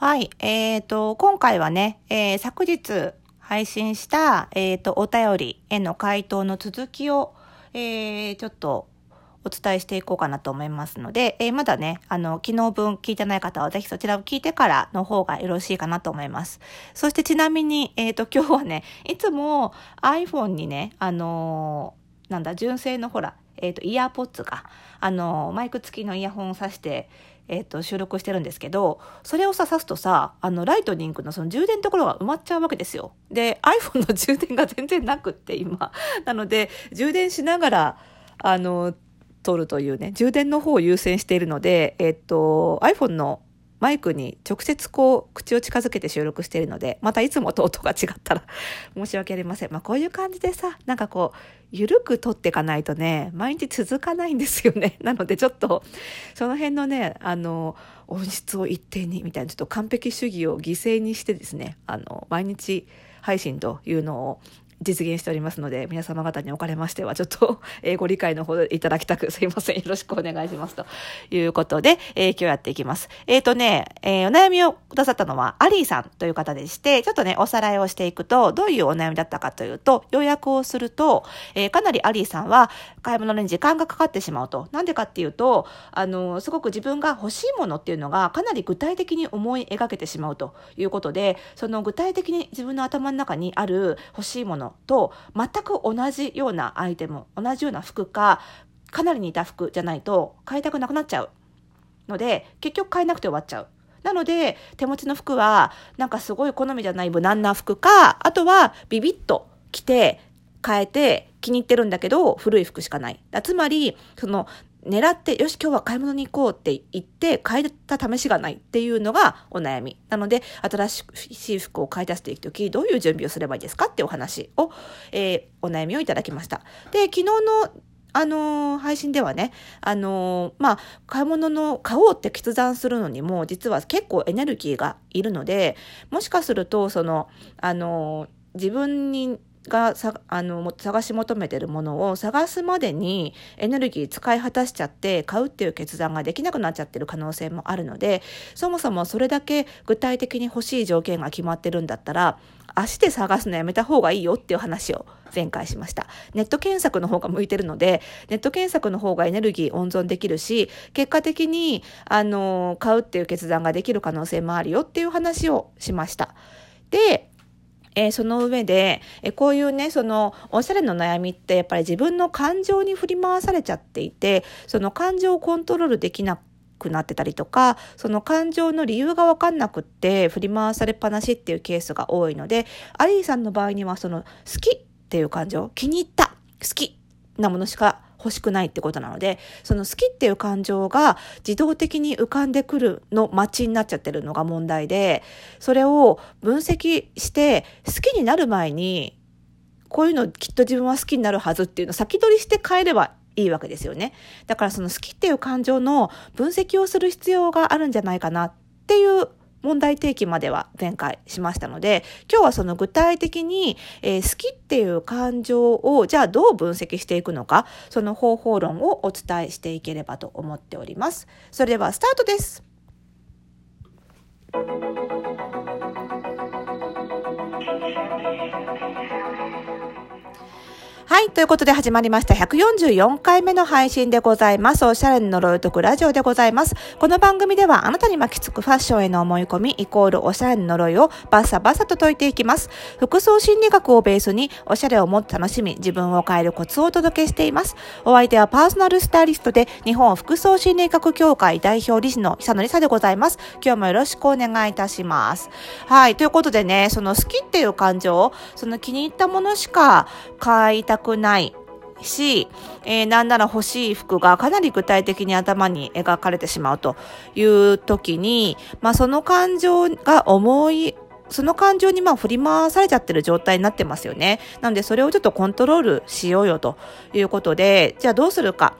はい。えっ、と、今回はね、えー昨日配信した、えっ、と、お便りへの回答の続きを、えーちょっとお伝えしていこうかなと思いますので、えーまだね、あの、昨日分聞いてない方はぜひそちらを聞いてからの方がよろしいかなと思います。そしてちなみに、えっ、と、今日はね、いつも iPhone にね、あのーなんだ、純正のほら、えっ、と、イヤーポッツが、あのマイク付きのイヤホンを挿して、えっ、と、収録してるんですけど、それをさ、刺すとさ、あの、ライトニングのその充電のところが埋まっちゃうわけですよ。で、iPhone の充電が全然なくって、今。なので、充電しながら、あの、撮るというね、充電の方を優先しているので、えっ、と、iPhone のマイクに直接こう、口を近づけて収録しているので、またいつもと音が違ったら 申し訳ありません。まあ、こういう感じでさ、なんかこう、ゆるく撮っていかないとね、毎日続かないんですよね。なのでちょっと、その辺のね、あの、音質を一定にみたいな、ちょっと完璧主義を犠牲にしてですね、あの、毎日配信というのを実現しておりますので、皆様方におかれましては、ちょっと、えーご理解のほどいただきたく、すいません。よろしくお願いします。ということで、えー今日やっていきます。えっ、とね、えお悩みをくださったのは、アリーさんという方でして、ちょっとね、おさらいをしていくと、どういうお悩みだったかというと、要約をすると、えかなりアリーさんは、買い物に時間がかかってしまうと。なんでかっていうと、あの、すごく自分が欲しいものっていうのが、かなり具体的に思い描けてしまうということで、その具体的に自分の頭の中にある欲しいものと、全く同じようなアイテム、同じような服か、かなり似た服じゃないと買いたくなくなっちゃうので、結局買えなくて終わっちゃう。なので、手持ちの服は、なんかすごい好みじゃない無難な服か、あとはビビッと着て、変えて気に入ってるんだけど、古い服しかない。だつまり、その、狙って、よし、今日は買い物に行こうって言って、買えた試しがないっていうのがお悩み。なので、新しい服を買い出していくとき、どういう準備をすればいいですかってお話を、えーお悩みをいただきました。で、昨日のあのー配信ではね、あのーまあ、買い物の、買おうって決断するのにも、実は結構エネルギーがいるので、もしかすると、その、あのー自分に、がさあの探し求めてるものを探すまでにエネルギー使い果たしちゃって買うっていう決断ができなくなっちゃってる可能性もあるのでそもそもそれだけ具体的に欲しい条件が決まってるんだったら足で探すのやめた方がいいよっていう話を前回しました。ネット検索の方が向いてるので、ネット検索の方がエネルギー温存できるし、結果的に、あの、買うっていう決断ができる可能性もあるよっていう話をしました。で、えーその上で、えーこういうね、その、おしゃれの悩みって、やっぱり自分の感情に振り回されちゃっていて、その感情をコントロールできなくなってたりとか、その感情の理由がわかんなくって、振り回されっぱなしっていうケースが多いので、アリーさんの場合には、その、好きっていう感情、気に入った、好きなものしか欲しくないってことなので、その好きっていう感情が自動的に浮かんでくるの待ちになっちゃってるのが問題で、それを分析して好きになる前に、こういうのきっと自分は好きになるはずっていうのを先取りして変えればいいわけですよね。だからその好きっていう感情の分析をする必要があるんじゃないかなっていう問題提起までは前回しましたので、今日はその具体的に、えー好きっていう感情をじゃあどう分析していくのか、その方法論をお伝えしていければと思っております。それではスタートです。ということで始まりました144回目の配信でございます。おしゃれの呪いを解くラジオでございます。この番組ではあなたに巻きつくファッションへの思い込みイコールおしゃれの呪いをバッサバサと解いていきます。服装心理学をベースにおしゃれをもっと楽しみ、自分を変えるコツをお届けしています。お相手はパーソナルスタイリストで日本服装心理学協会代表理事の久野里沙でございます。今日もよろしくお願いいたします。はい。ということでね、その好きっていう感情、その気に入ったものしか買いたくない。し、えーなんなら欲しい服がかなり具体的に頭に描かれてしまうという時に、まあその感情が重い、その感情にまあ振り回されちゃってる状態になってますよね。なのでそれをちょっとコントロールしようよということで、じゃあどうするか。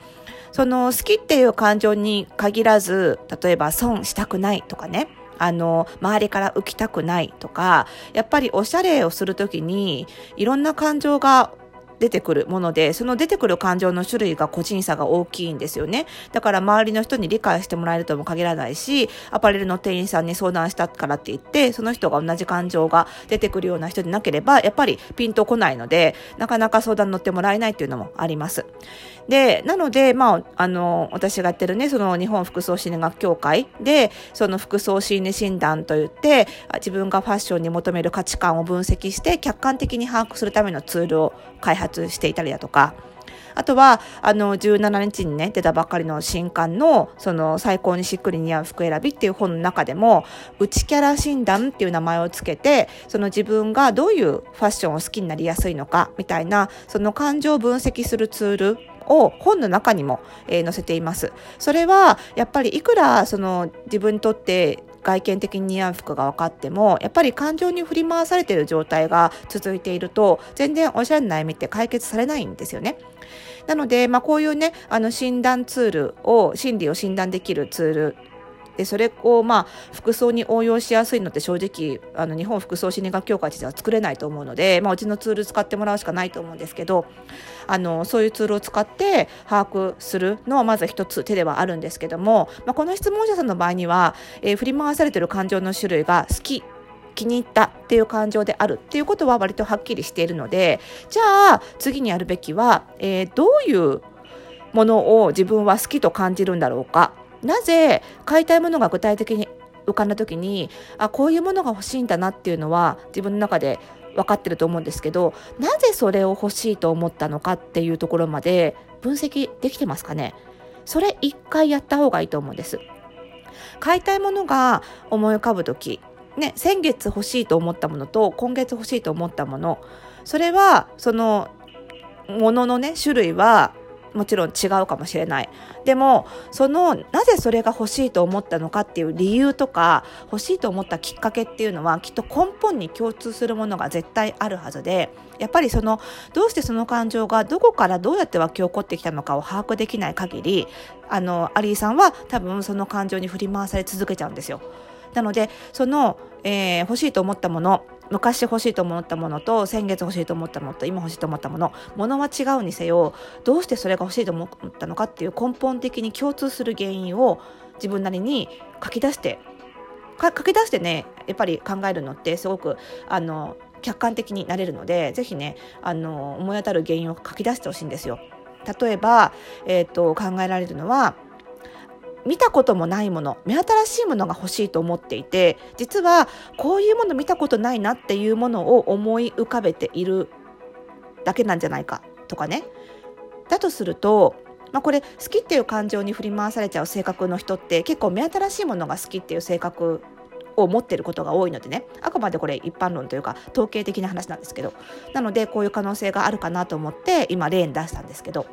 その好きっていう感情に限らず、例えば損したくないとかね。あの、周りから浮きたくないとか、やっぱりおしゃれをするときに、いろんな感情が出てくるもので、その出てくる感情の種類が個人差が大きいんですよね。だから周りの人に理解してもらえるとも限らないし、アパレルの店員さんに相談したからって言って、その人が同じ感情が出てくるような人でなければ、やっぱりピンとこないので、なかなか相談に乗ってもらえないっていうのもあります。で、なので、まあ、あの、私がやってるね、その日本服装心理学協会で、その服装心理診断といって、自分がファッションに求める価値観を分析して、客観的に把握するためのツールを開発発していたりだとか、あとは、あの、17日にね、出たばっかりの新刊の、その、最高にしっくり似合う服選びっていう本の中でも、内キャラ診断っていう名前をつけて、その自分がどういうファッションを好きになりやすいのか、みたいな、その感情を分析するツールを本の中にも、えー、載せています。それはやっぱりいくらその自分にとって外見的に似合う服が分かってもやっぱり感情に振り回されている状態が続いていると全然おしゃれな悩みって解決されないんですよね。なので、まあ、こういうねあの診断ツールを心理を診断できるツールでそれをまあ服装に応用しやすいのって正直あの日本服装心理学協会では作れないと思うので、まあ、うちのツール使ってもらうしかないと思うんですけどあのそういうツールを使って把握するのはまず一つ手ではあるんですけども、まあ、この質問者さんの場合には、えー、振り回されてる感情の種類が好き気に入ったっていう感情であるっていうことは割とはっきりしているのでじゃあ次にやるべきは、えー、どういうものを自分は好きと感じるんだろうかなぜ買いたいものが具体的に浮かんだ時にあこういうものが欲しいんだなっていうのは自分の中で分かってると思うんですけどなぜそれを欲しいと思ったのかっていうところまで分析できてますかね？それ一回やった方がいいと思うんです。買いたいものが思い浮かぶ時ね先月欲しいと思ったものと今月欲しいと思ったものそれはそのもののね種類はもちろん違うかもしれない。でも、その、なぜそれが欲しいと思ったのかっていう理由とか、欲しいと思ったきっかけっていうのは、きっと根本に共通するものが絶対あるはずで、やっぱりその、どうしてその感情がどこからどうやって湧き起こってきたのかを把握できない限り、あの、アリーさんは多分その感情に振り回され続けちゃうんですよ。なので、その、えー、欲しいと思ったもの、昔欲しいと思ったものと先月欲しいと思ったものと今欲しいと思ったものものは違うにせよどうしてそれが欲しいと思ったのかっていう根本的に共通する原因を自分なりに書き出して書き出してねやっぱり考えるのってすごくあの客観的になれるのでぜひねあの思い当たる原因を書き出してほしいんですよ。例えば、えーと考えられるのは見たこともないもの目新しいものが欲しいと思っていて実はこういうもの見たことないなっていうものを思い浮かべているだけなんじゃないかとかね。だとすると、まあ、これ好きっていう感情に振り回されちゃう性格の人って結構目新しいものが好きっていう性格を持ってることが多いのでね。あくまでこれ一般論というか統計的な話なんですけど。なのでこういう可能性があるかなと思って今例に出したんですけど。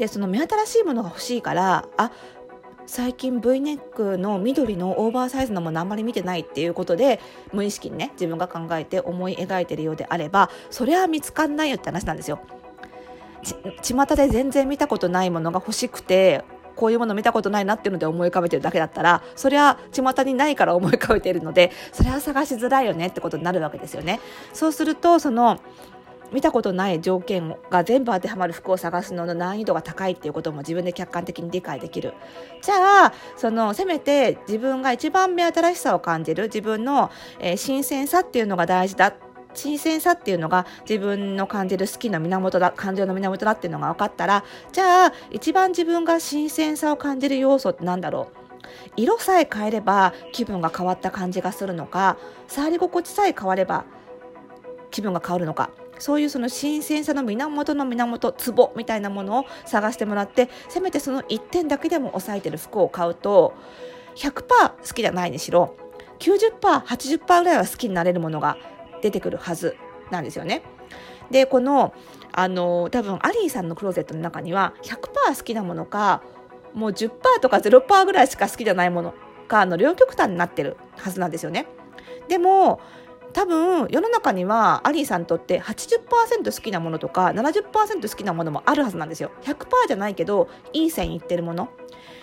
でその目新しいものが欲しいからあ最近 V ネックの緑のオーバーサイズのものあんまり見てないっていうことで無意識にね自分が考えて思い描いてるようであればそれは見つかんないよって話なんですよ。ち巷で全然見たことないものが欲しくてこういうもの見たことないなっていうので思い浮かべてるだけだったらそれは巷にないから思い浮かべてるのでそれは探しづらいよねってことになるわけですよね。そうするとその見たことない条件が全部当てはまる服を探すのの難易度が高いっていうことも自分で客観的に理解できる。じゃあ、その、せめて自分が一番目新しさを感じる、自分の、えー、新鮮さっていうのが大事だ。新鮮さっていうのが自分の感じる好きな源だ、感情の源だっていうのが分かったら、じゃあ、一番自分が新鮮さを感じる要素って何だろう色さえ変えれば気分が変わった感じがするのか、触り心地さえ変われば気分が変わるのか。そういうその新鮮さの源の源ツボみたいなものを探してもらってせめてその1点だけでも抑えてる服を買うと100%好きじゃないにしろ 90%80% ぐらいは好きになれるものが出てくるはずなんですよね。でこのあの多分アリーさんのクローゼットの中には100%好きなものかもう10%とか0%ぐらいしか好きじゃないものかの両極端になってるはずなんですよね。でも多分世の中にはアリーさんにとって80%好きなものとか70%好きなものもあるはずなんですよ。100%じゃないけどいい線いってるもの。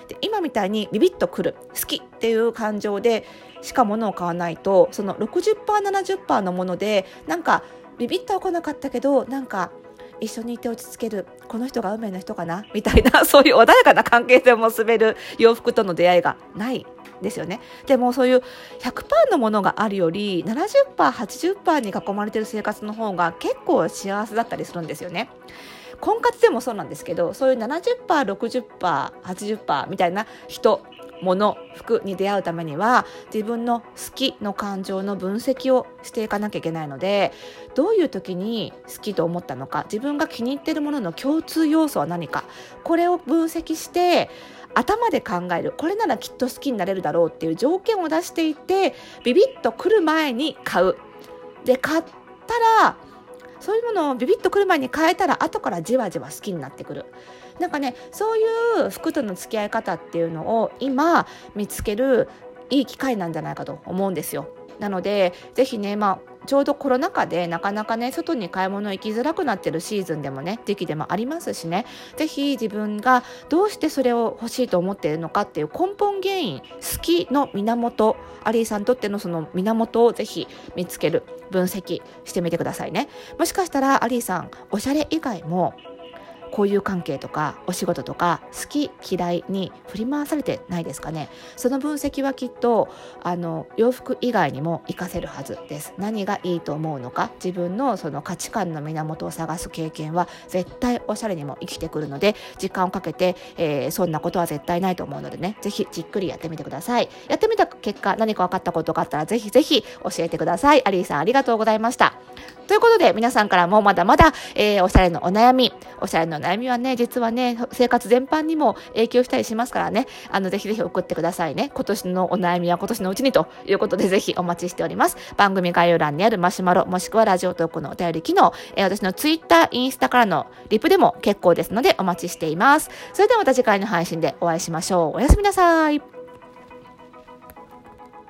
で今みたいにビビッとくる好きっていう感情でしか物を買わないとその 60%70% のものでなんかビビッとは来なかったけどなんか一緒にいて落ち着けるこの人が運命の人かなみたいな そういう穏やかな関係性を結べる洋服との出会いがない。ですよねでもそういう100%のものがあるより 70%80% に囲まれてる生活の方が結構幸せだったりするんですよね。婚活でもそうなんですけどそういう 70%60%80% みたいな人物服に出会うためには自分の好きの感情の分析をしていかなきゃいけないのでどういう時に好きと思ったのか自分が気に入っているものの共通要素は何かこれを分析して頭で考える。これならきっと好きになれるだろうっていう条件を出していてビビッと来る前に買う。で買ったらそういうものをビビッと来る前に変えたら後からじわじわ好きになってくる。なんかねそういう服との付き合い方っていうのを今見つけるいい機会なんじゃないかと思うんですよ。なのでぜひね、まあ、ちょうどコロナ禍でなかなかね外に買い物行きづらくなってるシーズンでもね時期でもありますしねぜひ自分がどうしてそれを欲しいと思っているのかっていう根本原因好きの源アリーさんにとってのその源をぜひ見つける分析してみてくださいね。もしかしたらアリーさんおしゃれ以外も交友関係とかお仕事とか好き嫌いに振り回されてないですかね。その分析はきっとあの洋服以外にも活かせるはずです。何がいいと思うのか自分のその価値観の源を探す経験は絶対おしゃれにも生きてくるので時間をかけて、えー、そんなことは絶対ないと思うのでね。ぜひじっくりやってみてください。やってみた結果何か分かったことがあったらぜひぜひ教えてくださいアリーさんありがとうございましたということで皆さんからもまだまだ、えー、おしゃれのお悩みおしゃれの悩みはね、実はね、生活全般にも影響したりしますからね、あの、ぜひぜひ送ってくださいね。今年のお悩みは今年のうちにということで、ぜひお待ちしております。番組概要欄にあるマシュマロ、もしくはラジオトークのお便り機能、えー、私のツイッター、インスタからのリプでも結構ですのでお待ちしています。それではまた次回の配信でお会いしましょう。おやすみなさい。